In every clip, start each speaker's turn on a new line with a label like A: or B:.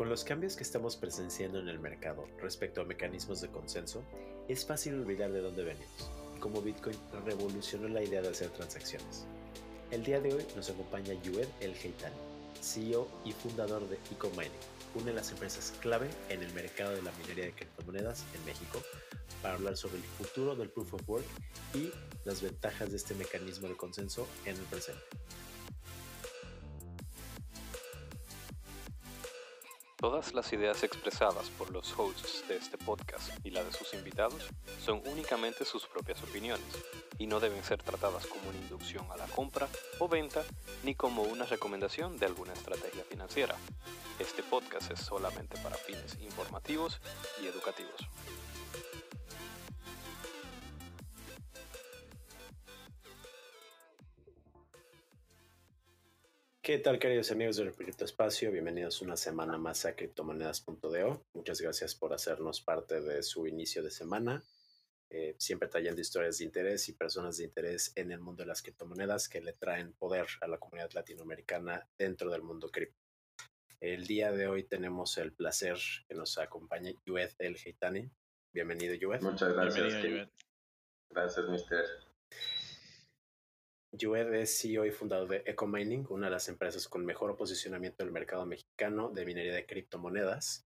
A: Con los cambios que estamos presenciando en el mercado respecto a mecanismos de consenso, es fácil olvidar de dónde venimos, cómo Bitcoin revolucionó la idea de hacer transacciones. El día de hoy nos acompaña Yued El Heitani, CEO y fundador de EcoMining, una de las empresas clave en el mercado de la minería de criptomonedas en México, para hablar sobre el futuro del Proof of Work y las ventajas de este mecanismo de consenso en el presente.
B: Todas las ideas expresadas por los hosts de este podcast y la de sus invitados son únicamente sus propias opiniones y no deben ser tratadas como una inducción a la compra o venta ni como una recomendación de alguna estrategia financiera. Este podcast es solamente para fines informativos y educativos.
A: ¿Qué tal queridos amigos del Proyecto Espacio? Bienvenidos una semana más a criptomonedas.do. Muchas gracias por hacernos parte de su inicio de semana. Eh, siempre trayendo historias de interés y personas de interés en el mundo de las criptomonedas que le traen poder a la comunidad latinoamericana dentro del mundo cripto. El día de hoy tenemos el placer que nos acompañe Yued El Heitani. Bienvenido, Yued.
C: Muchas gracias. Gracias, Mister.
A: Yued es CEO y fundador de EcoMining, una de las empresas con mejor posicionamiento en el mercado mexicano de minería de criptomonedas,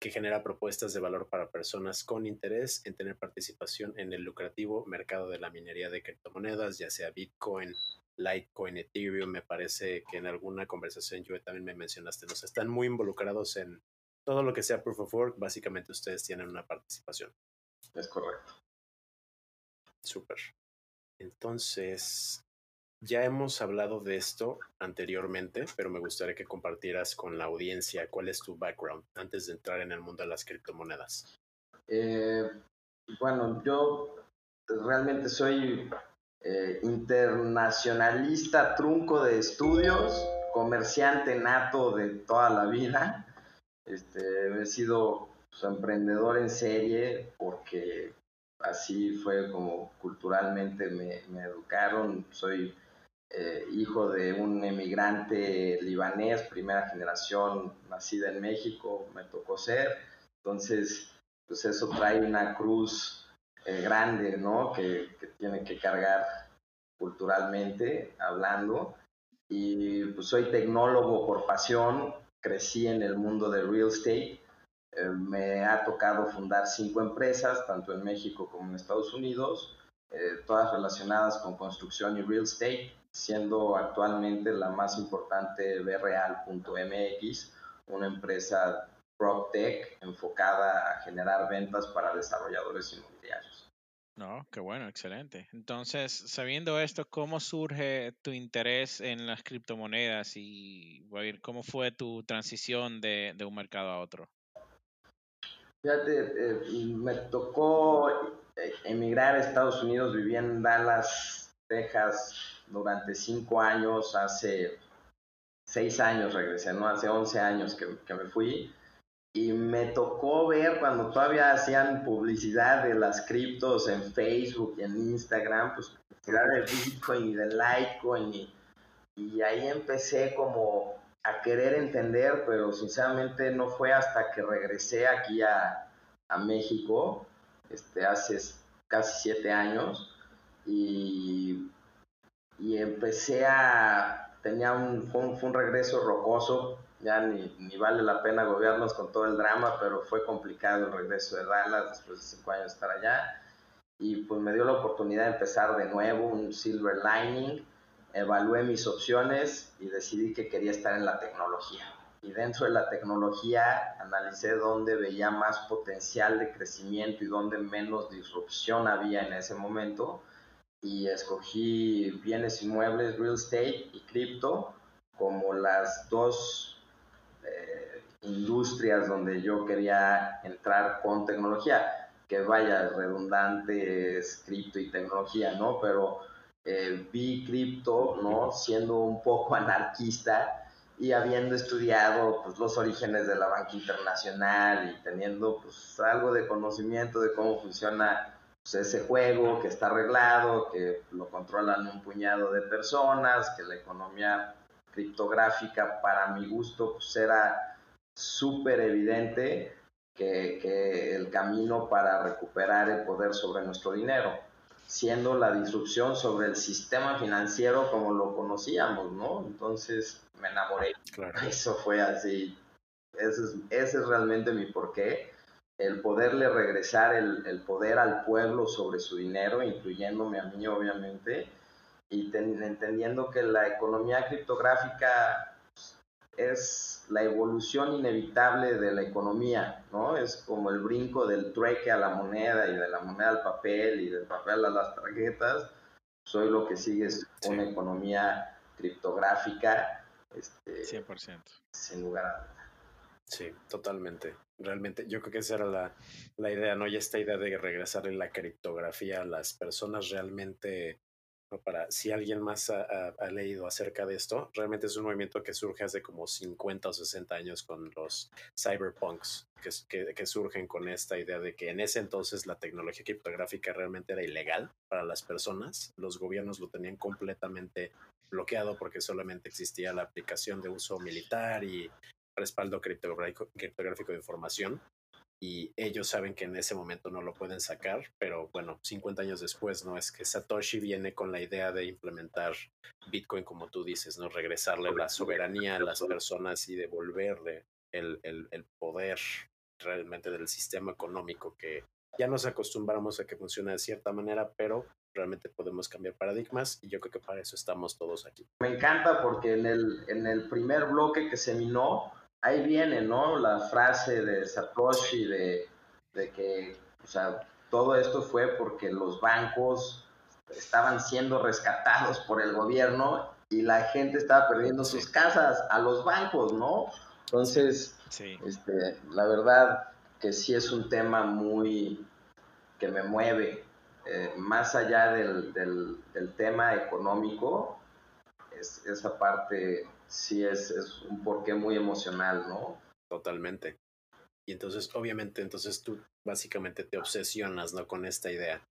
A: que genera propuestas de valor para personas con interés en tener participación en el lucrativo mercado de la minería de criptomonedas, ya sea Bitcoin, Litecoin, Ethereum. Me parece que en alguna conversación, Yued, también me mencionaste, nos están muy involucrados en todo lo que sea Proof of Work. Básicamente, ustedes tienen una participación.
C: Es correcto.
A: Súper. Entonces, ya hemos hablado de esto anteriormente, pero me gustaría que compartieras con la audiencia cuál es tu background antes de entrar en el mundo de las criptomonedas.
C: Eh, bueno, yo realmente soy eh, internacionalista, trunco de estudios, comerciante nato de toda la vida. Este, he sido pues, emprendedor en serie porque así fue como culturalmente me, me educaron. Soy eh, hijo de un emigrante libanés, primera generación, nacida en México, me tocó ser. Entonces, pues eso trae una cruz eh, grande, ¿no? Que, tiene que cargar culturalmente hablando. Y pues soy tecnólogo por pasión, crecí en el mundo del real estate. Eh, me ha tocado fundar cinco empresas, tanto en México como en Estados Unidos, todas relacionadas con construcción y real estate siendo actualmente la más importante BReal.mx, una empresa PropTech enfocada a generar ventas para desarrolladores inmobiliarios.
D: No, qué bueno, excelente. Entonces, sabiendo esto, ¿cómo surge tu interés en las criptomonedas y cómo fue tu transición de, un mercado a otro?
C: Fíjate, eh, me tocó eh, emigrar a Estados Unidos, viví en Dallas, Texas, durante cinco años, hace seis años regresé, ¿no? Hace once años que, que me fui. Y me tocó ver cuando todavía hacían publicidad de las criptos en Facebook y en Instagram, pues publicidad de Bitcoin y de Litecoin. Y, y ahí empecé como a querer entender, pero sinceramente no fue hasta que regresé aquí a, a México, este, hace casi siete años, y y empecé a, tenía un, fue un, regreso rocoso, ya ni, ni, vale la pena gobiernos con todo el drama, pero fue complicado el regreso de Dallas después de cinco años de estar allá. Y pues me dio la oportunidad de empezar de nuevo, un silver lining, evalué mis opciones y decidí que quería estar en la tecnología. Y dentro de la tecnología analicé dónde veía más potencial de crecimiento y dónde menos disrupción había en ese momento y escogí bienes inmuebles, real estate y cripto como las dos eh, industrias donde yo quería entrar con tecnología, que vaya redundante cripto y tecnología, ¿no? Pero eh, vi cripto, ¿no? Siendo un poco anarquista y habiendo estudiado pues, los orígenes de la banca internacional y teniendo pues, algo de conocimiento de cómo funciona pues, ese juego que está arreglado, que lo controlan un puñado de personas, que la economía criptográfica para mi gusto pues era súper evidente que, que el camino para recuperar el poder sobre nuestro dinero, siendo la disrupción sobre el sistema financiero como lo conocíamos, ¿no? Entonces me enamoré. Eso fue así. Ese es, ese es realmente mi porqué. El poderle regresar el, el poder al pueblo sobre su dinero, incluyéndome a mí, obviamente, y entendiendo que la economía criptográfica es la evolución inevitable de la economía, ¿no? Es como el brinco del trueque a la moneda y de la moneda al papel y del papel a las tarjetas. Soy lo que sigue es una economía criptográfica. Este,
D: 100%.
C: Sin lugar a dudas.
A: Sí, totalmente. Realmente, yo creo que esa era la, la idea, ¿no? Y esta idea de regresar en la criptografía a las personas realmente para si alguien más ha, leído acerca de esto, realmente es un movimiento que surge hace como 50 o 60 años con los cyberpunks, que, que, surgen con esta idea de que en ese entonces la tecnología criptográfica realmente era ilegal para las personas, los gobiernos lo tenían completamente bloqueado porque solamente existía la aplicación de uso militar y respaldo criptográfico de información y ellos saben que en ese momento no lo pueden sacar, pero bueno, 50 años después, ¿no? Es que Satoshi viene con la idea de implementar Bitcoin, como tú dices, ¿no? Regresarle la soberanía a las personas y devolverle el, el, poder realmente del sistema económico que ya nos acostumbramos a que funcione de cierta manera, pero realmente podemos cambiar paradigmas y yo creo que para eso estamos todos aquí.
C: Me encanta porque en el, en el primer bloque que se minó, ahí viene, ¿no? La frase de Satoshi de, de que, o sea, todo esto fue porque los bancos estaban siendo rescatados por el gobierno y la gente estaba perdiendo sus casas a los bancos, ¿no? Entonces, este, la verdad que sí es un tema muy que me mueve, eh, más allá del, del, del tema económico, es, esa parte sí es, es un porqué muy emocional, ¿no?
A: Totalmente. Y entonces, obviamente, entonces tú básicamente te obsesionas, ¿no? Con esta idea.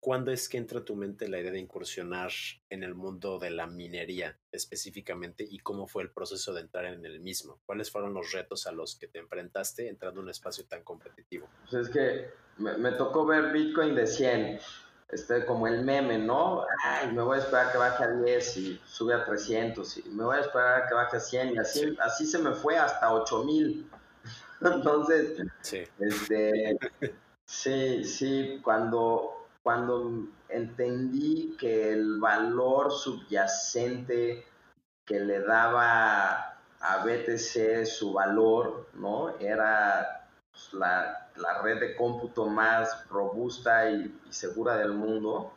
A: ¿Cuándo es que entra a tu mente la idea de incursionar en el mundo de la minería específicamente y cómo fue el proceso de entrar en el mismo? ¿Cuáles fueron los retos a los que te enfrentaste entrando en un espacio tan competitivo?
C: Pues es que me, me tocó ver Bitcoin de 100 este, como el meme, ¿no? Ay, me voy a esperar que baje a 10 y sube a 300 y me voy a esperar a que baje a 100 y así, así se me fue hasta 8000. Entonces, sí. Este, sí, sí, cuando, cuando entendí que el valor subyacente que le daba a BTC su valor, ¿no? Era pues, la, la red de cómputo más robusta y, segura del mundo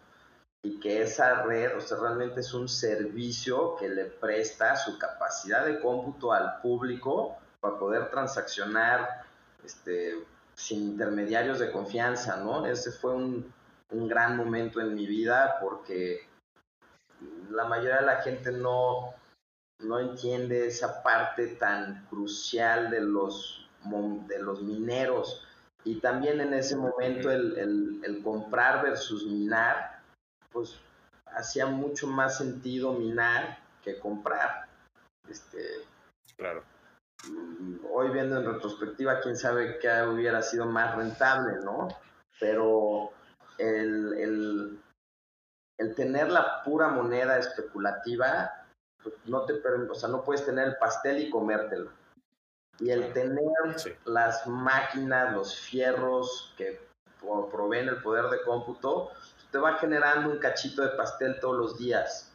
C: y que esa red, o sea, realmente es un servicio que le presta su capacidad de cómputo al público para poder transaccionar este, sin intermediarios de confianza, ¿no? Ese fue un, un gran momento en mi vida porque la mayoría de la gente no, no entiende esa parte tan crucial de los, de los mineros y también en ese momento el, el, comprar versus minar, pues hacía mucho más sentido minar que comprar. Este,
A: claro.
C: Mm, hoy viendo en retrospectiva, quién sabe qué hubiera sido más rentable, ¿no? Pero el, el, el tener la pura moneda especulativa, pues no te o sea, no puedes tener el pastel y comértelo. Y el tener las máquinas, los fierros que proveen el poder de cómputo, te va generando un cachito de pastel todos los días.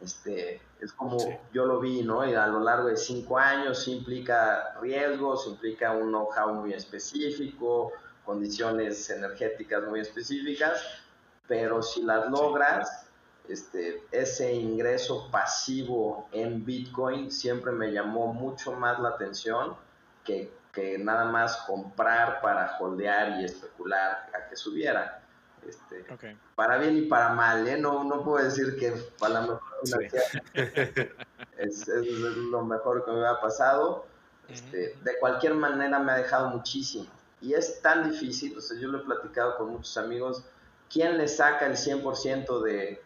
C: Este, es como yo lo vi, ¿no? Y a lo largo de cinco años implica riesgos, implica un know-how muy específico, condiciones energéticas muy específicas, pero si las logras, este, ese ingreso pasivo en Bitcoin siempre me llamó mucho más la atención que, que nada más comprar para holdear y especular a que subiera. Este, Para bien y para mal, ¿eh? no, no puedo decir que para la mejor es, es, lo mejor que me ha pasado. Este, de cualquier manera me ha dejado muchísimo. Y es tan difícil, o sea, yo lo he platicado con muchos amigos, ¿quién le saca el 100% de,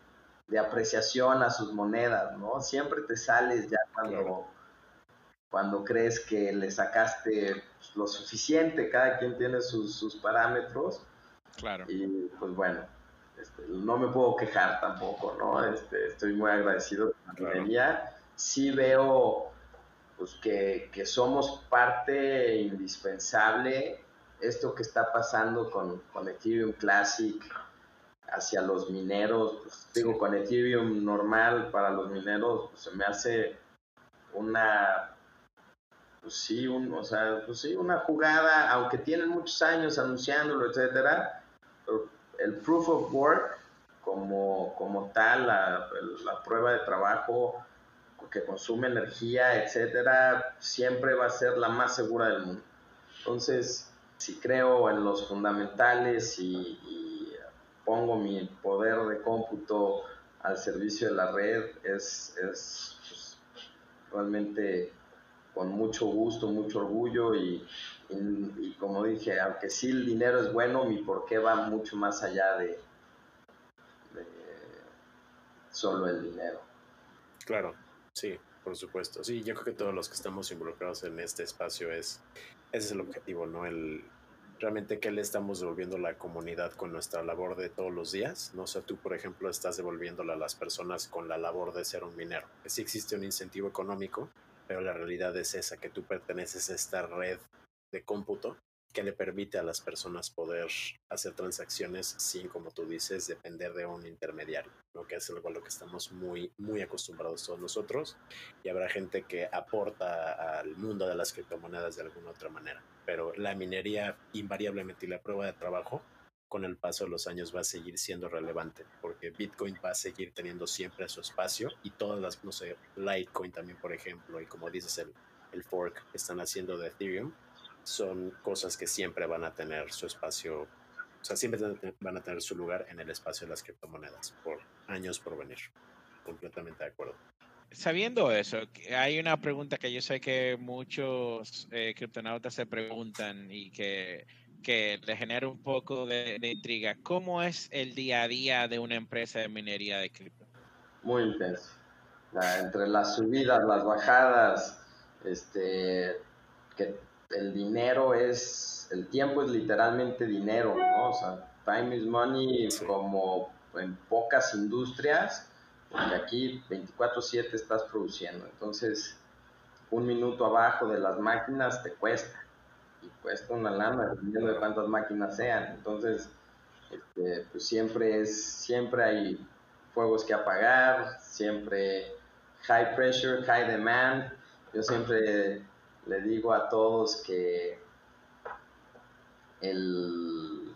C: de apreciación a sus monedas, ¿no? Siempre te sales ya cuando, cuando crees que le sacaste lo suficiente, cada quien tiene sus, sus parámetros.
D: Claro.
C: Y pues bueno, este, no me puedo quejar tampoco, ¿no? Este, estoy muy agradecido con la claro. Sí veo pues, que, que, somos parte indispensable. Esto que está pasando con, con Ethereum Classic hacia los mineros, pues, digo, con Ethereum normal para los mineros, pues, se me hace una pues sí, un, o sea, pues sí, una jugada, aunque tienen muchos años anunciándolo, etcétera, el proof of work como, como tal, la, la prueba de trabajo que consume energía, etcétera, siempre va a ser la más segura del mundo. Entonces, si creo en los fundamentales y, y pongo mi poder de cómputo al servicio de la red, es, es pues, realmente con mucho gusto, mucho orgullo y, como dije, aunque sí el dinero es bueno, mi porqué va mucho más allá de, de solo el dinero.
A: Claro, sí, por supuesto. Sí, yo creo que todos los que estamos involucrados en este espacio es, ese es el objetivo, ¿no? El realmente qué le estamos devolviendo a la comunidad con nuestra labor de todos los días. No sé, tú, por ejemplo, estás devolviéndole a las personas con la labor de ser un minero. Sí existe un incentivo económico, pero la realidad es esa, que tú perteneces a esta red de cómputo que le permite a las personas poder hacer transacciones sin, como tú dices, depender de un intermediario, lo que es algo a lo que estamos muy, muy acostumbrados todos nosotros. Y habrá gente que aporta al mundo de las criptomonedas de alguna otra manera. Pero la minería invariablemente y la prueba de trabajo con el paso de los años va a seguir siendo relevante, porque Bitcoin va a seguir teniendo siempre su espacio y todas las, no sé, Litecoin también, por ejemplo, y como dices, el, el fork que están haciendo de Ethereum, son cosas que siempre van a tener su espacio, o sea, siempre van a tener su lugar en el espacio de las criptomonedas por años por venir. Completamente de acuerdo.
D: Sabiendo eso, hay una pregunta que yo sé que muchos eh, criptonautas se preguntan y que que le genera un poco de, intriga. ¿Cómo es el día a día de una empresa de minería de cripto?
C: Muy intenso. entre las subidas, las bajadas, este, que el dinero es, el tiempo es literalmente dinero, ¿no? O sea, time is money como en pocas industrias, porque aquí 24/7 estás produciendo. Entonces, un minuto abajo de las máquinas te cuesta y cuesta una lana, dependiendo de cuántas máquinas sean. Entonces, este, pues siempre es, siempre hay fuegos que apagar, siempre high pressure, high demand. Yo siempre le digo a todos que el,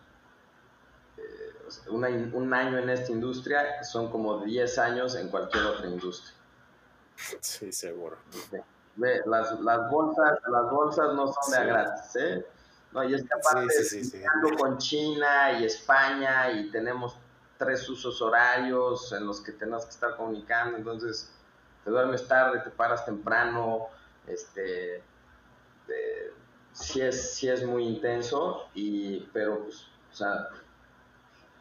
C: eh, un año en esta industria son como 10 años en cualquier otra industria.
A: Sí, seguro
C: las, las, bolsas, las bolsas no son de gratis, ¿eh? No, y es que aparte sí, con China y España y tenemos tres usos horarios en los que tenemos que estar comunicando, entonces te duermes tarde, te paras temprano, este, sí, es, sí es muy intenso, y, pero pues, o sea,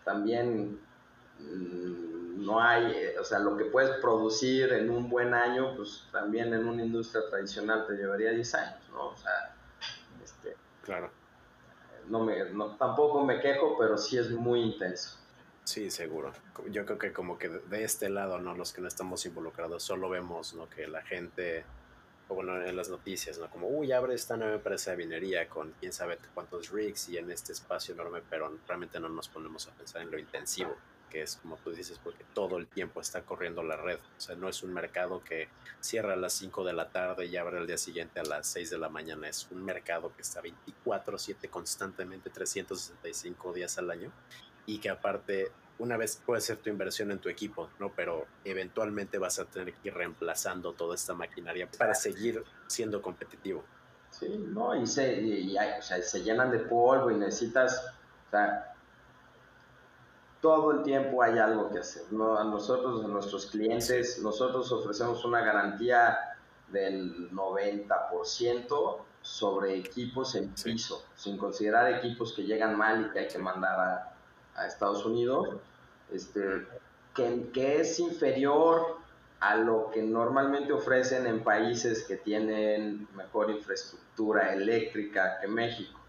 C: también mm, no hay, eh, o sea, lo que puedes producir en un buen año, pues también en una industria tradicional te llevaría 10 años, ¿no? O sea, este,
A: claro.
C: No me, no, tampoco me quejo, pero sí es muy intenso.
A: Sí, seguro. Yo creo que como que de este lado, ¿no? Los que no estamos involucrados, solo vemos, ¿no? Que la gente, o bueno, en las noticias, ¿no? Como, uy, abre esta nueva empresa de minería con quién sabe cuántos rigs y en este espacio enorme, pero realmente no nos ponemos a pensar en lo intensivo que es como tú dices, porque todo el tiempo está corriendo la red. O sea, no es un mercado que cierra a las 5 de la tarde y abre el día siguiente a las 6 de la mañana. Es un mercado que está 24/7 constantemente, 365 días al año y que aparte una vez puede ser tu inversión en tu equipo, ¿no? Pero eventualmente vas a tener que ir reemplazando toda esta maquinaria para seguir siendo competitivo.
C: Sí, no, y se, y, o sea, se llenan de polvo y necesitas, o sea, todo el tiempo hay algo que hacer. ¿no? A nosotros, a nuestros clientes, nosotros ofrecemos una garantía del 90% sobre equipos en piso, sin considerar equipos que llegan mal y que hay que mandar a, a Estados Unidos, este, que, que, es inferior a lo que normalmente ofrecen en países que tienen mejor infraestructura eléctrica que México.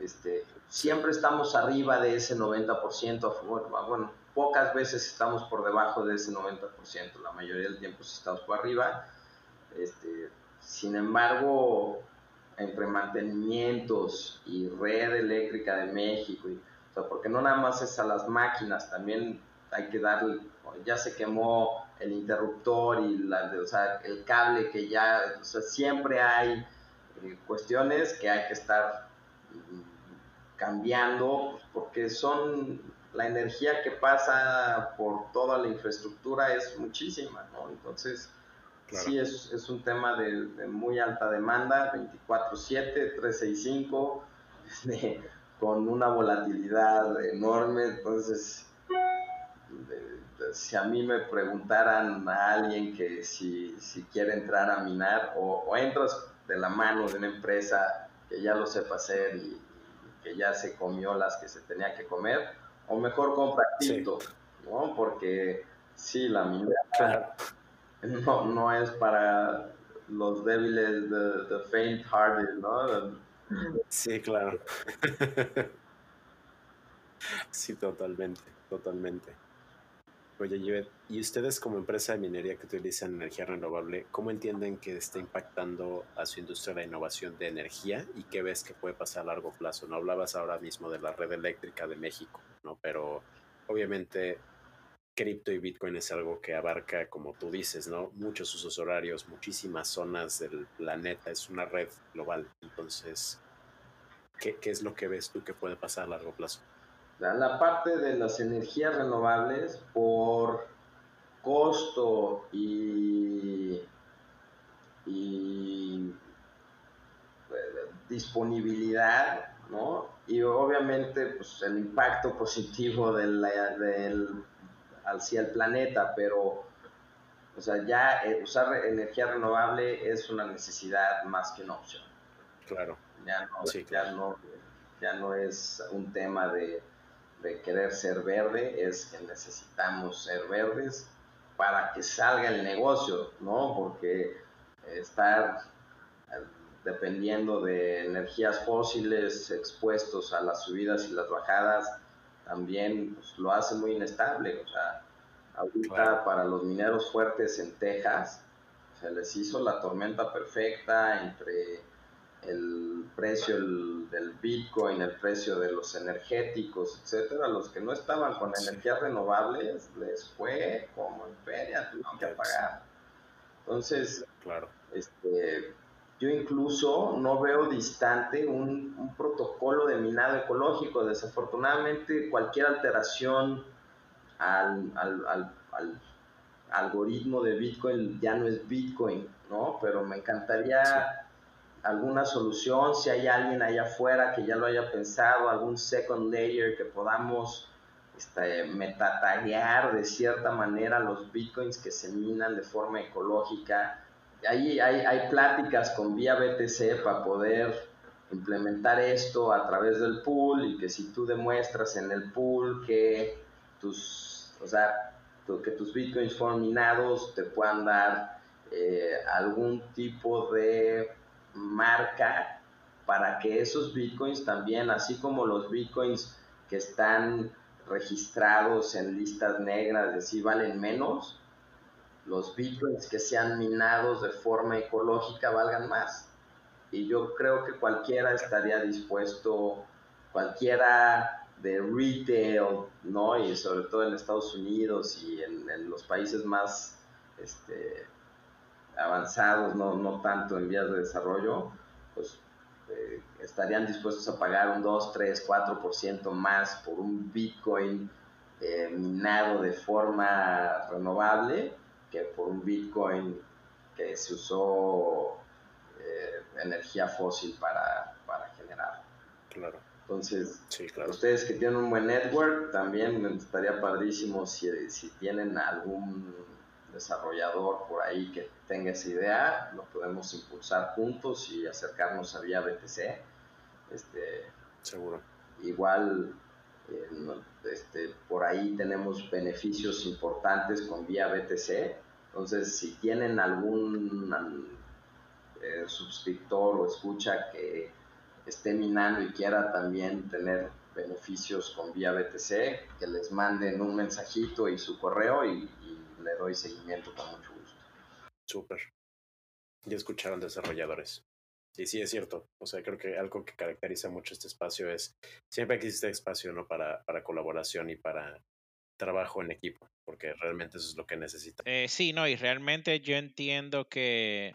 C: Este, siempre estamos arriba de ese 90%, bueno, pocas veces estamos por debajo de ese 90%, la mayoría del tiempo estamos por arriba. Este, sin embargo, entre mantenimientos y red eléctrica de México, y, o sea, porque no nada más es a las máquinas, también hay que darle, ya se quemó el interruptor y la, o sea, el cable que ya, o sea, siempre hay eh, cuestiones que hay que estar mm, cambiando porque son la energía que pasa por toda la infraestructura es muchísima, ¿no? Entonces, sí es, es, un tema de, muy alta demanda, 24/7, 365, este, con una volatilidad enorme, entonces si a mí me preguntaran a alguien que si, si quiere entrar a minar o, entras de la mano de una empresa que ya lo sepa hacer y, que ya se comió las que se tenía que comer, o mejor compra cripto, ¿no? Porque sí, la minera no, no es para los débiles de, de faint hearted, ¿no?
A: Sí, claro. sí, totalmente, totalmente. Oye, y ustedes como empresa de minería que utilizan energía renovable, ¿cómo entienden que está impactando a su industria la innovación de energía y qué ves que puede pasar a largo plazo? No hablabas ahora mismo de la red eléctrica de México, ¿no? Pero obviamente cripto y Bitcoin es algo que abarca, como tú dices, ¿no? Muchos usos horarios, muchísimas zonas del planeta, es una red global. Entonces, ¿qué, es lo que ves tú que puede pasar a largo plazo?
C: La parte de las energías renovables por costo y, disponibilidad, ¿no? Y obviamente pues, el impacto positivo del, del, hacia el planeta, pero o sea, ya eh, usar energía renovable es una necesidad más que una opción.
A: Claro.
C: Ya no, Ya no, ya no es un tema de de querer ser verde es que necesitamos ser verdes para que salga el negocio, ¿no? Porque estar eh, dependiendo de energías fósiles expuestos a las subidas y las bajadas también pues, lo hace muy inestable. O sea, ahorita para los mineros fuertes en Texas se les hizo la tormenta perfecta entre el precio del Bitcoin, el precio de los energéticos, etcétera, los que no estaban con energías renovables les fue como en feria, tuvieron que pagar. Entonces,
A: claro.
C: este, yo incluso no veo distante un, un, protocolo de minado ecológico. Desafortunadamente, cualquier alteración al, al, al, al, algoritmo de Bitcoin ya no es Bitcoin, ¿no? Pero me encantaría alguna solución, si hay alguien allá afuera que ya lo haya pensado, algún second layer que podamos este, metataguear de cierta manera los bitcoins que se minan de forma ecológica. Ahí hay, hay pláticas con vía BTC para poder implementar esto a través del pool y que si tú demuestras en el pool que tus, o sea, que tus bitcoins fueron minados, te puedan dar eh, algún tipo de marca para que esos bitcoins también, así como los bitcoins que están registrados en listas negras, es decir, valen menos, los bitcoins que sean minados de forma ecológica valgan más. Y yo creo que cualquiera estaría dispuesto, cualquiera de retail, ¿no? Y sobre todo en Estados Unidos y en, los países más este, avanzados, no, no tanto en vías de desarrollo, pues eh, estarían dispuestos a pagar un 2, 3, 4% más por un Bitcoin eh, minado de forma renovable que por un Bitcoin que se usó eh, energía fósil para, para generar.
A: Claro.
C: Entonces, ustedes que tienen un buen network, también estaría padrísimo si, si tienen algún desarrollador por ahí que tenga esa idea, lo podemos impulsar juntos y acercarnos a vía BTC. Este,
A: Seguro.
C: Igual eh, este, por ahí tenemos beneficios importantes con vía BTC. Entonces, si tienen algún eh, suscriptor o escucha que esté minando y quiera también tener beneficios con vía BTC, que les manden un mensajito y su correo y, le doy seguimiento con mucho gusto.
A: Súper. Ya escucharon desarrolladores. Sí, sí, es cierto. O sea, creo que algo que caracteriza mucho este espacio es, siempre existe espacio, ¿no? Para, para colaboración y para trabajo en equipo, porque realmente eso es lo que necesita.
D: Eh, sí, no, y realmente yo entiendo que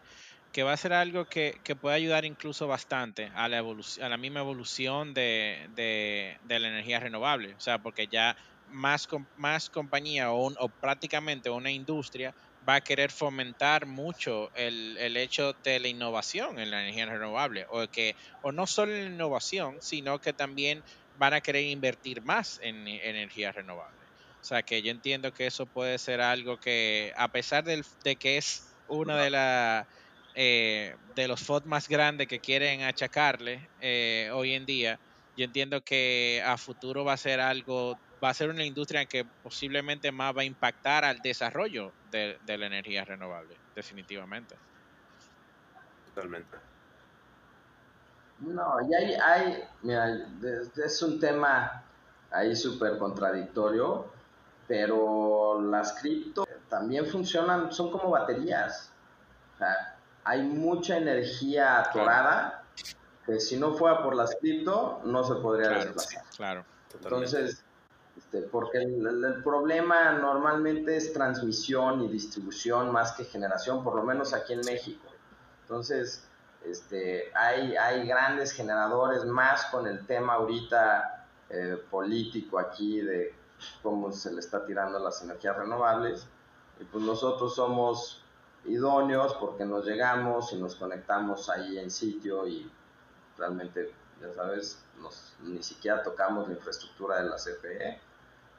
D: que va a ser algo que, que puede ayudar incluso bastante a la, a la misma evolución de, de, la energía renovable. O sea, porque ya más, más compañía o, o prácticamente una industria va a querer fomentar mucho el, el, hecho de la innovación en la energía renovable. O, que, o no solo en la innovación, sino que también van a querer invertir más en, energía renovable. O sea, que yo entiendo que eso puede ser algo que, a pesar del, de que es una de las eh, de los FOD más grandes que quieren achacarle eh, hoy en día, yo entiendo que a futuro va a ser algo, va a ser una industria que posiblemente más va a impactar al desarrollo de, la energía renovable, definitivamente.
A: Totalmente.
C: No, y hay, hay mira, es un tema ahí súper contradictorio, pero las cripto también funcionan, son como baterías. O sea, hay mucha energía atorada que si no fuera por las cripto no se podría desplazar.
D: Claro,
C: Entonces, este, porque el, problema normalmente es transmisión y distribución más que generación, por lo menos aquí en México. Entonces, este, hay, hay grandes generadores más con el tema ahorita eh, político aquí de cómo se le está tirando las energías renovables. Y pues nosotros somos idóneos porque nos llegamos y nos conectamos ahí en sitio y realmente, ya sabes, nos, ni siquiera tocamos la infraestructura de la CFE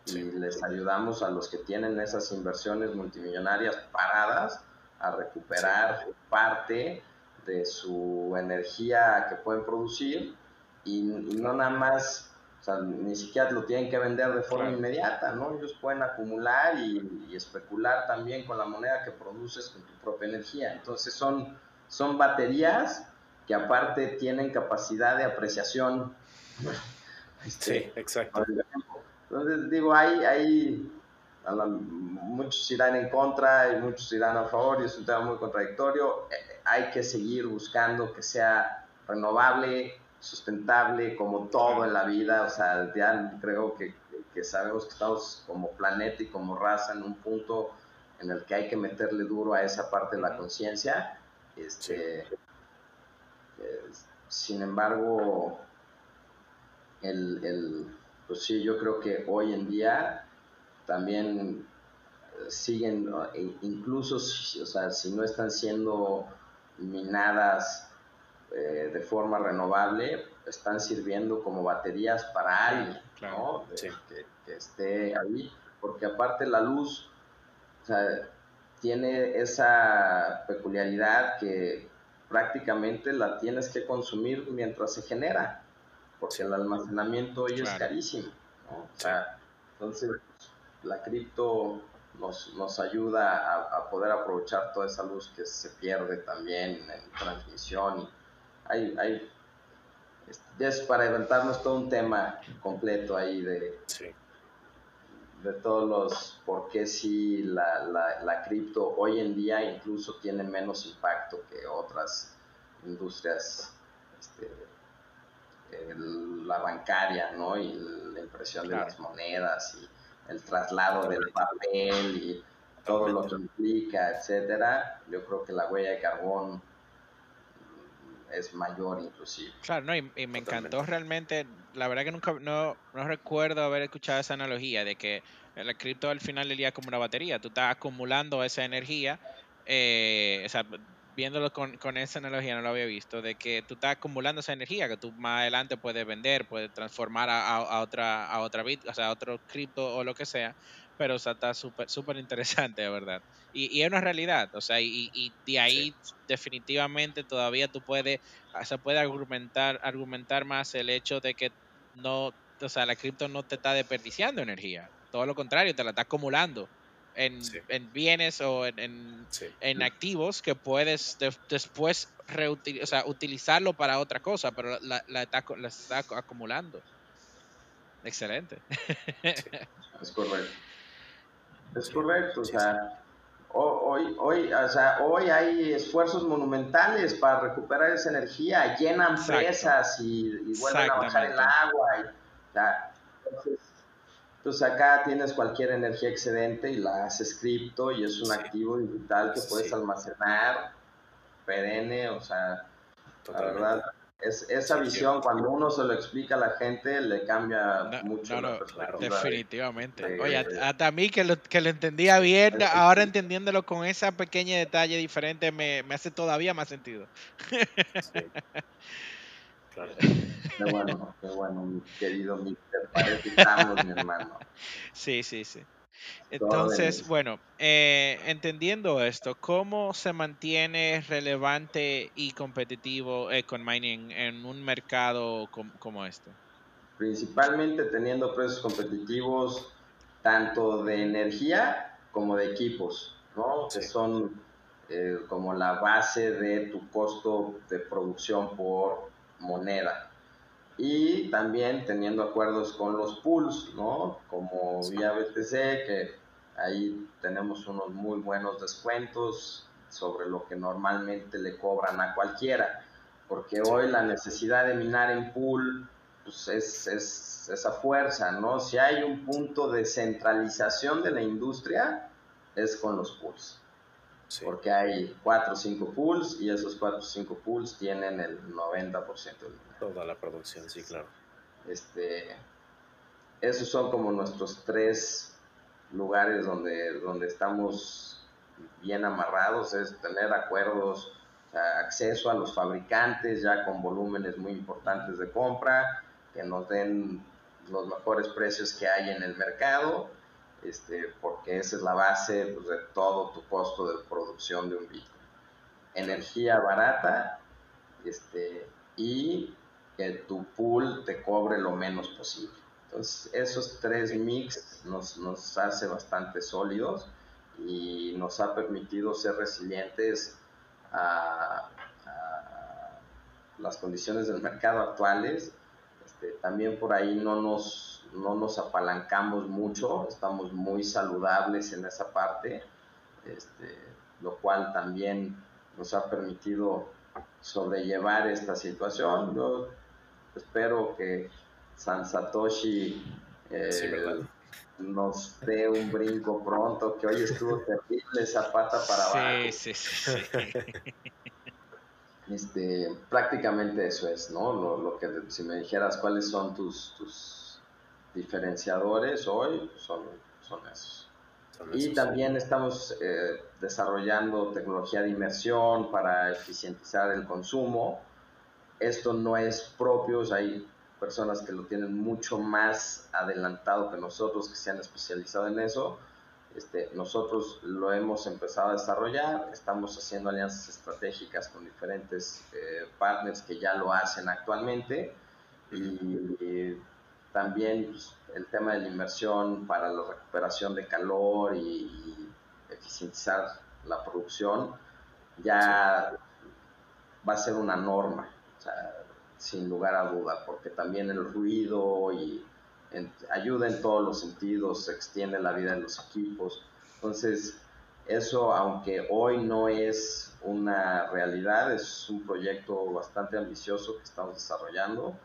C: y les ayudamos a los que tienen esas inversiones multimillonarias paradas a recuperar parte de su energía que pueden producir y no nada más sea, ni siquiera lo tienen que vender de forma inmediata, ¿no? Ellos pueden acumular y, especular también con la moneda que produces con tu propia energía. Entonces son, son baterías que aparte tienen capacidad de apreciación.
A: Este, sí, exacto.
C: Entonces digo, hay, hay muchos irán en contra y muchos irán a favor y es un tema muy contradictorio. Eh, hay que seguir buscando que sea renovable, sustentable como todo en la vida, o sea, ya creo que, que, sabemos que estamos como planeta y como raza en un punto en el que hay que meterle duro a esa parte de la conciencia. Este, sin embargo, el, el, pues sí, yo creo que hoy en día también eh, siguen, e incluso, o sea, si no están siendo minadas eh, de forma renovable están sirviendo como baterías para alguien, ¿no? Que, esté ahí, porque aparte la luz tiene esa peculiaridad que prácticamente la tienes que consumir mientras se genera, porque el almacenamiento hoy es carísimo, entonces la cripto nos, nos ayuda a, a, poder aprovechar toda esa luz que se pierde también en transmisión y hay, hay es para inventarnos todo un tema completo ahí de, de todos los por qué sí la, la, la, cripto hoy en día incluso tiene menos impacto que otras industrias, este, la bancaria, ¿no? Y la impresión de las monedas y el traslado del papel y todo lo que implica, etcétera. Yo creo que la huella de carbón es mayor inclusive.
D: Claro, no, y, me encantó realmente, la verdad que nunca, no, no recuerdo haber escuchado esa analogía de que el cripto al final del día es como una batería, tú estás acumulando esa energía, eh, o sea, viéndolo con, con, esa analogía no lo había visto, de que tú estás acumulando esa energía que tú más adelante puedes vender, puedes transformar a, a, otra, a otra bit, o sea, a otro cripto o lo que sea, pero o sea, está súper súper interesante, de verdad. Y, y, es una realidad, o sea, y, y de ahí definitivamente todavía tú puedes, se puede argumentar, argumentar más el hecho de que no, o sea, la cripto no te está desperdiciando energía, todo lo contrario, te la está acumulando en,
A: Sí.
D: en bienes o en, en,
A: Sí.
D: en activos que puedes de- después reutil- o sea, utilizarlo para otra cosa, pero la, la está, la está acu- acumulando. Excelente.
C: Es correcto. Es correcto, o sea, ho- hoy, hoy, o sea, hoy hay esfuerzos monumentales para recuperar esa energía, llenan
D: Exacto.
C: presas y, y vuelven a bajar el agua. Y, o sea, entonces, entonces acá tienes cualquier energía excedente y la haces cripto y es un
A: Sí.
C: activo digital que puedes
A: Sí.
C: almacenar perenne, o sea, la verdad, es, esa
A: Sí,
C: visión, cuando uno se lo explica a la gente, le cambia
D: No,
C: mucho
D: no,
C: la
D: no. Definitivamente.
C: de-
D: Oye,
C: de-
D: hasta- a mí que lo, que lo entendía bien, ahora entendiéndolo con ese pequeño detalle diferente, me, me hace todavía más sentido.
A: Claro.
C: Qué bueno, qué bueno, mi querido Mister. Parece que estamos, mi hermano.
D: Sí, sí, sí. Entonces, bueno, eh, entendiendo esto, ¿cómo se mantiene relevante y competitivo Econ Mining en un mercado com- como este?
C: Principalmente teniendo precios competitivos tanto de energía como de equipos, ¿no? Que son eh, como la base de tu costo de producción por moneda. Y también teniendo acuerdos con los pools, ¿no? Como vía BTC, que ahí tenemos unos muy buenos descuentos sobre lo que normalmente le cobran a cualquiera. Porque hoy la necesidad de minar en pool pues es, es esa fuerza, ¿no? Si hay un punto de centralización de la industria, es con los pools
A: Sí.
C: porque hay 4 o 5 pools y esos 4 o 5 pools tienen el 90% del.
A: Toda la producción, sí, claro.
C: Este, esos son como nuestros tres lugares donde, donde estamos bien amarrados, es tener acuerdos, o sea, acceso a los fabricantes ya con volúmenes muy importantes de compra, que nos den los mejores precios que hay en el mercado, este, porque esa es la base pues, de todo tu costo de producción de un Bitcoin. Energía barata este, y que tu pool te cobre lo menos posible. Entonces, esos tres mix nos, nos hace bastante sólidos y nos ha permitido ser resilientes a, a las condiciones del mercado actuales. Este, también por ahí no nos, no nos apalancamos mucho, estamos muy saludables en esa parte, este, lo cual también nos ha permitido sobrellevar esta situación. Yo espero que San Satoshi eh, nos dé un brinco pronto, que hoy estuvo terrible esa pata para abajo.
D: Sí, sí, sí, sí.
C: Este, prácticamente eso es, ¿no? Lo, lo que si me dijeras cuáles son tus, tus diferenciadores hoy, son, son esos.
A: Son
C: Y también estamos eh, desarrollando tecnología de inmersión para eficientizar el consumo. Esto no es propio, o sea, hay personas que lo tienen mucho más adelantado que nosotros, que se han especializado en eso. Este, nosotros lo hemos empezado a desarrollar, estamos haciendo alianzas estratégicas con diferentes eh, partners que ya lo hacen actualmente y, y también pues, el tema de la inversión para la recuperación de calor y, y eficientizar la producción ya va a ser una norma, sin lugar a duda, porque también el ruido y ayuda en todos los sentidos, se extiende la vida de los equipos. Entonces, eso, aunque hoy no es una realidad, es un proyecto bastante ambicioso que estamos desarrollando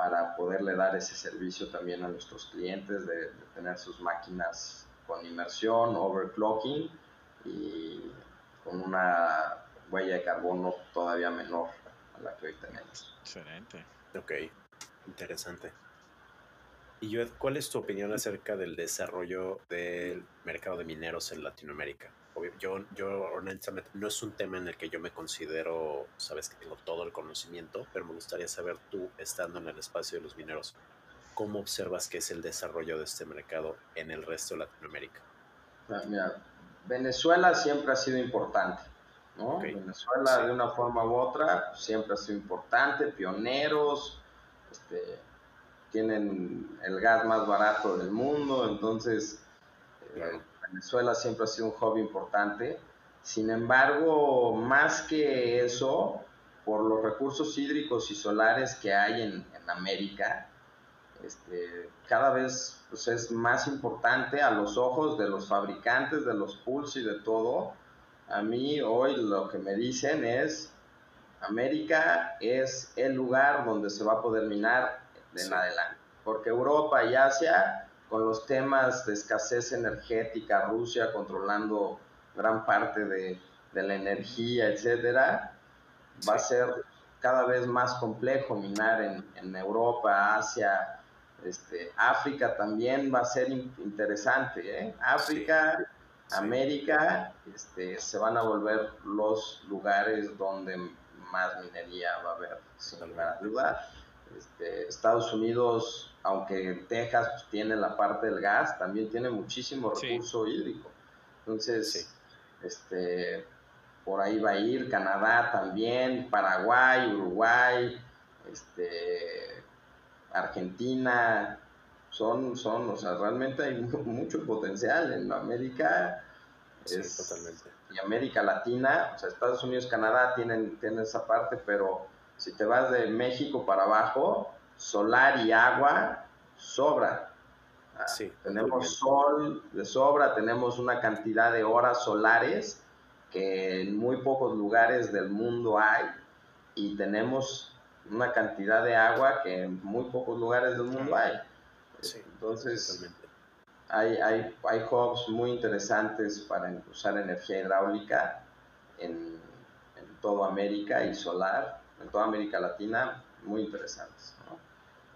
C: para poderle dar ese servicio también a nuestros clientes de, de tener sus máquinas con inmersión, overclocking y con una huella de carbono todavía menor a la que hoy tenemos.
D: Excelente.
A: Ok, interesante. Y Joed, ¿cuál es tu opinión acerca del desarrollo del mercado de mineros en Latinoamérica? Yo, yo honestamente no es un tema en el que yo me considero, sabes que tengo todo el conocimiento, pero me gustaría saber tú, estando en el espacio de los mineros, ¿cómo observas que es el desarrollo de este mercado en el resto de Latinoamérica?
C: Ah, Mira, Venezuela siempre ha sido importante, ¿no? Venezuela
A: Sí.
C: de una forma u otra siempre ha sido importante, pioneros, este, tienen el gas más barato del mundo, entonces eh. Venezuela siempre ha sido un hobby importante. Sin embargo, más que eso, por los recursos hídricos y solares que hay en, en América, este, cada vez pues, es más importante a los ojos de los fabricantes, de los pools y de todo. A mí hoy lo que me dicen es, América es el lugar donde se va a poder minar en adelante, porque Europa y Asia, con los temas de escasez energética, Rusia controlando gran parte de, de la energía, etcétera, va a ser cada vez más complejo minar en, en Europa, Asia, este, África también va a ser interesante. ¿eh? África, América, este, se van a volver los lugares donde más minería va a haber, sin lugar a duda. Este, Estados Unidos, aunque Texas pues, tiene la parte del gas, también tiene muchísimo recurso hídrico. Entonces, este, por ahí va a ir Canadá también, Paraguay, Uruguay, este, Argentina, son, son, o sea, realmente hay mucho potencial en América.
A: totalmente.
C: Y América Latina, o sea, Estados Unidos, Canadá tienen, tienen esa parte, pero si te vas de México para abajo, solar y agua sobra. Ah, sí, tenemos sol de sobra, tenemos una cantidad de horas solares que en muy pocos lugares del mundo hay y tenemos una cantidad de agua que en muy pocos lugares del mundo hay. Entonces, hay, hay, hay hubs muy interesantes para usar energía hidráulica en, en toda América y solar, en toda América Latina, muy interesantes.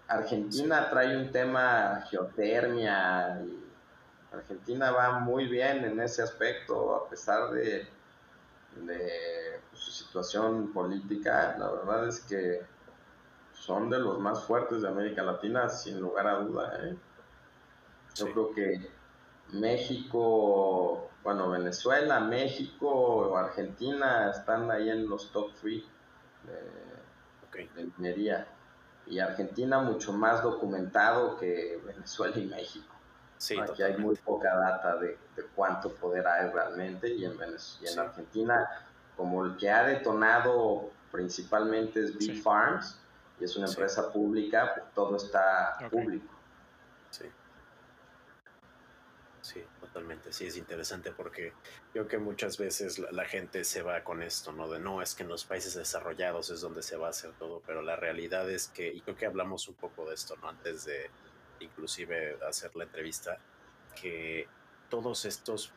C: Argentina trae un tema geotermia y Argentina va muy bien en ese aspecto, a pesar de, de su situación política. La verdad es que son de los más fuertes de América Latina, sin lugar a duda. ¿eh? Yo creo que México, bueno, Venezuela, México, Argentina están ahí en los top 3 de, minería. Y Argentina mucho más documentado que Venezuela y México. Aquí hay muy poca data de, cuánto poder hay realmente y en, y en Argentina, como el que ha detonado principalmente es Big Farms, y es una empresa pública, pues todo está público.
A: Sí. Totalmente. Sí, es interesante porque creo que muchas veces la, gente se va con esto, ¿no? De no, es que en los países desarrollados es donde se va a hacer todo, pero la realidad es que, y creo que hablamos un poco de esto, ¿no? Antes de inclusive hacer la entrevista, que todos estos,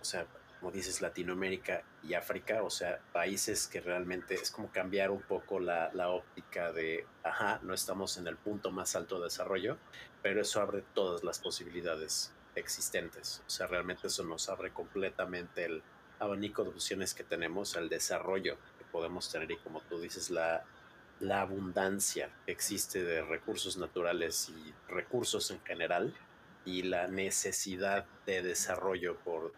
A: o sea, como dices, Latinoamérica y África, o sea, países que realmente es como cambiar un poco la, la, óptica de, ajá, no estamos en el punto más alto de desarrollo, pero eso abre todas las posibilidades existentes. O sea, realmente eso nos abre completamente el abanico de opciones que tenemos, el desarrollo que podemos tener y como tú dices, la, la abundancia que existe de recursos naturales y recursos en general y la necesidad de desarrollo por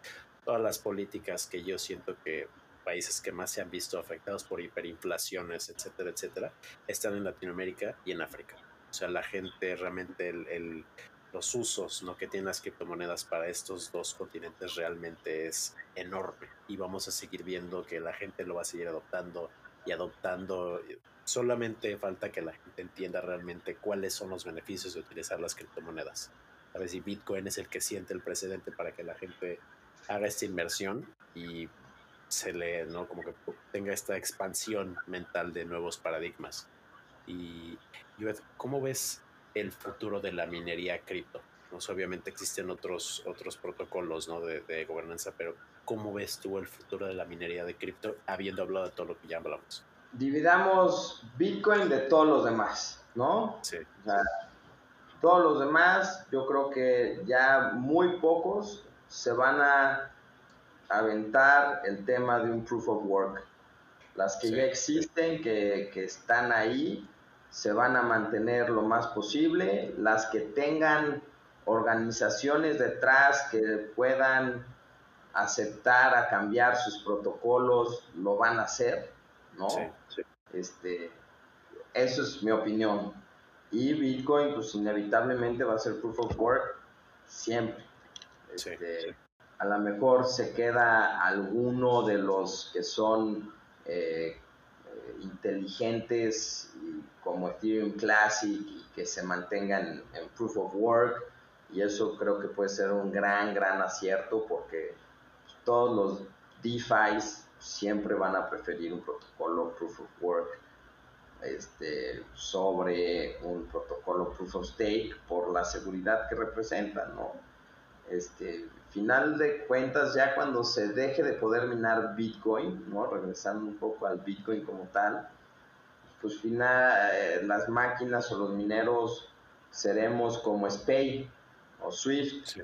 A: todas las políticas que yo siento que países que más se han visto afectados por hiperinflaciones, etcétera, etcétera, están en Latinoamérica y en África. O sea, la gente realmente, el, los usos ¿no? que tienen las criptomonedas para estos dos continentes realmente es enorme. Y vamos a seguir viendo que la gente lo va a seguir adoptando y adoptando. Solamente falta que la gente entienda realmente cuáles son los beneficios de utilizar las criptomonedas. A ver si Bitcoin es el que siente el precedente para que la gente haga esta inversión y se le, ¿no? Como que tenga esta expansión mental de nuevos paradigmas. Y, ¿cómo ves el futuro de la minería cripto? Pues obviamente existen otros, otros protocolos ¿no? de, de, gobernanza, pero ¿cómo ves tú el futuro de la minería de cripto habiendo hablado de todo lo que ya hablamos?
C: Dividamos Bitcoin de todos los demás, ¿no?
A: Sí.
C: O sea, todos los demás, yo creo que ya muy pocos se van a aventar el tema de un proof of work. Las que ya existen, que, que, están ahí, se van a mantener lo más posible. Las que tengan organizaciones detrás que puedan aceptar a cambiar sus protocolos, lo van a hacer, ¿no? Este, eso es mi opinión. Y Bitcoin, pues inevitablemente va a ser proof of work siempre. Este, a lo mejor se queda alguno de los que son eh, eh, inteligentes como Ethereum Classic y que se mantengan en Proof of Work y eso creo que puede ser un gran, gran acierto porque todos los DeFi siempre van a preferir un protocolo Proof of Work este, sobre un protocolo Proof of Stake por la seguridad que representan, ¿no? Este, final de cuentas, ya cuando se deje de poder minar Bitcoin, ¿no? Regresando un poco al Bitcoin como tal, pues final, eh, las máquinas o los mineros seremos como SPAY o Swift,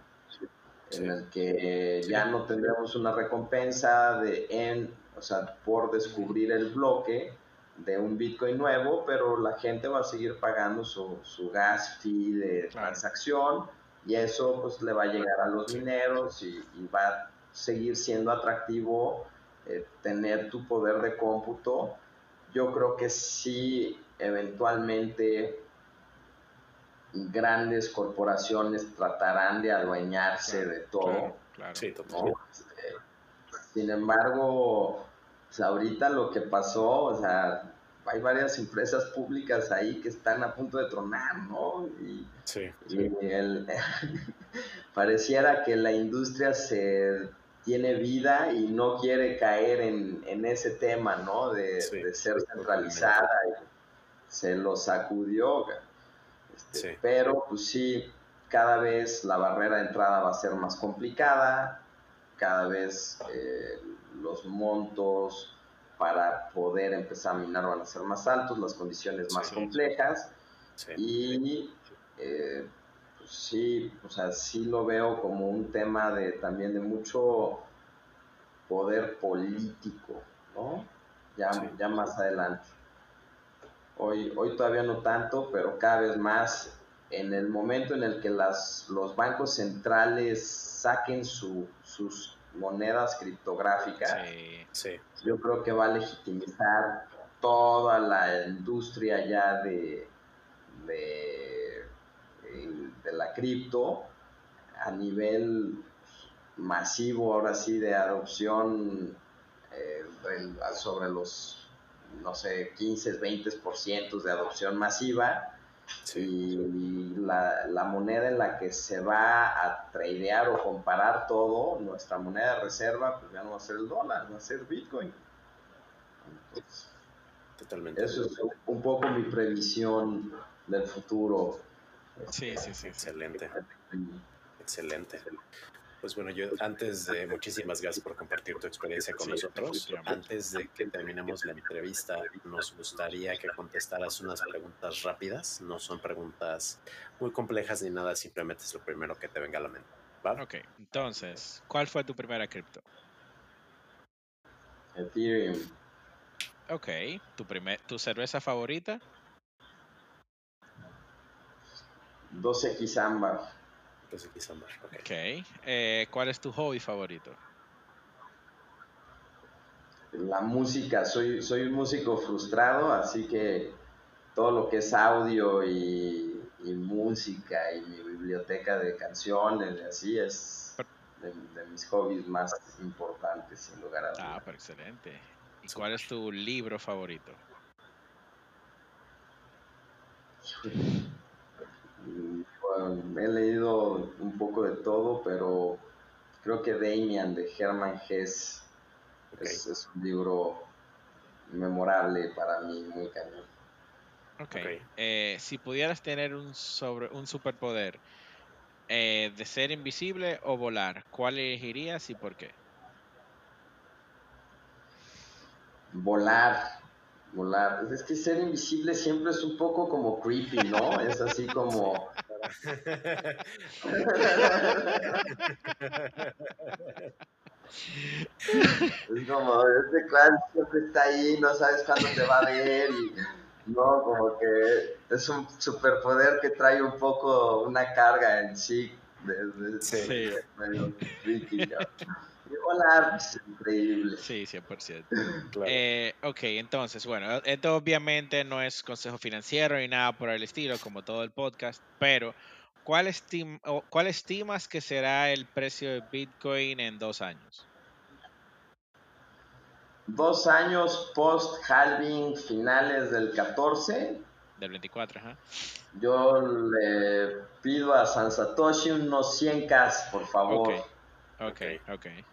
C: en el que ya no tendremos una recompensa de en, o sea, por descubrir el bloque, de un Bitcoin nuevo, pero la gente va a seguir pagando su, su gas fee de transacción y eso pues le va a llegar a los mineros y, va a seguir siendo atractivo eh, tener tu poder de cómputo. Yo creo que sí, eventualmente grandes corporaciones tratarán de adueñarse de todo. Sí, este, sin embargo, pues, ahorita lo que pasó, o sea, hay varias empresas públicas ahí que están a punto de tronar, ¿no? Y, sí. pareciera que la industria se tiene vida y no quiere caer en, ese tema, ¿no? De, ser centralizada. Y se lo sacudió. Este, pero, pues sí, cada vez la barrera de entrada va a ser más complicada, cada vez eh, los montos para poder empezar a minar van a ser más altos, las condiciones más complejas y eh, pues sí, o sea, sí lo veo como un tema de también de mucho poder político, ¿no? Ya, ya más adelante. Hoy, hoy todavía no tanto, pero cada vez más en el momento en el que las, los bancos centrales saquen su, sus monedas criptográficas, yo creo que va a legitimizar toda la industria ya de, de, de la cripto a nivel masivo, ahora sí, de adopción eh, sobre los, no sé, 15, 20% de adopción masiva y la, moneda en la que se va a tradear o comparar todo, nuestra moneda de reserva, pues ya no va a ser el dólar, va a ser Bitcoin. Totalmente. Eso es un poco mi previsión del futuro.
A: Sí, sí, sí. Excelente. Excelente. Pues bueno, yo antes de muchísimas gracias por compartir tu experiencia con nosotros. Antes de que terminemos la entrevista, nos gustaría que contestaras unas preguntas rápidas. No son preguntas muy complejas ni nada, simplemente es lo primero que te venga a la mente.
D: Ok, entonces, ¿cuál fue tu primera cripto?
C: Ethereum.
D: Ok, ¿tu, primer, tu cerveza favorita?
C: 12X Ámbar.
D: Ok. Eh, ¿Cuál es tu hobby favorito?
C: La música. Soy, soy un músico frustrado, así que todo lo que es audio y, música y mi biblioteca de canciones, así es de, mis hobbies más importantes, sin lugar a dudas.
D: Ah, pero excelente. ¿Y cuál es tu libro favorito?
C: He leído un poco de todo, pero creo que Damian de Herman Hess es, un libro memorable para mí, muy cañón.
D: Okay. Eh, si pudieras tener un sobre un superpoder eh, de ser invisible o volar, ¿cuál elegirías y por qué?
C: Volar, volar. Es que ser invisible siempre es un poco como creepy, ¿no? Es así como es como, este clan siempre está ahí, no sabes cuándo te va a ver y no, como que es un superpoder que trae un poco una carga en sí. De, sí. Medio y volar es increíble.
D: Sí, 100%. Eh, ok, entonces, bueno, esto obviamente no es consejo financiero ni nada por el estilo, como todo el podcast, pero ¿cuál, estim o ¿cuál estimas que será el precio de Bitcoin en dos años?
C: Dos años post halving finales del 14.
D: Del 24, ajá.
C: Yo le pido a San Satoshi unos 100k, por favor.
D: Ok, ok, ok. okay.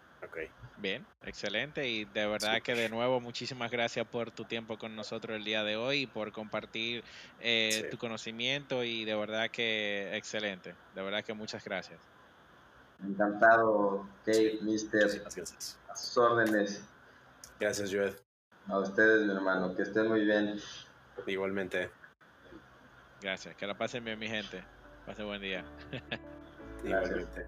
D: Bien, excelente. Y de verdad que de nuevo muchísimas gracias por tu tiempo con nosotros el día de hoy y por compartir eh, tu conocimiento y de verdad que excelente. De verdad que muchas gracias.
C: Encantado, Kate, Mister.
A: gracias.
C: A sus órdenes.
A: Gracias, Joed.
C: A ustedes, mi hermano. Que estén muy bien.
A: Igualmente.
D: Gracias. Que la pasen bien, mi gente. Pase buen día.
A: Igualmente.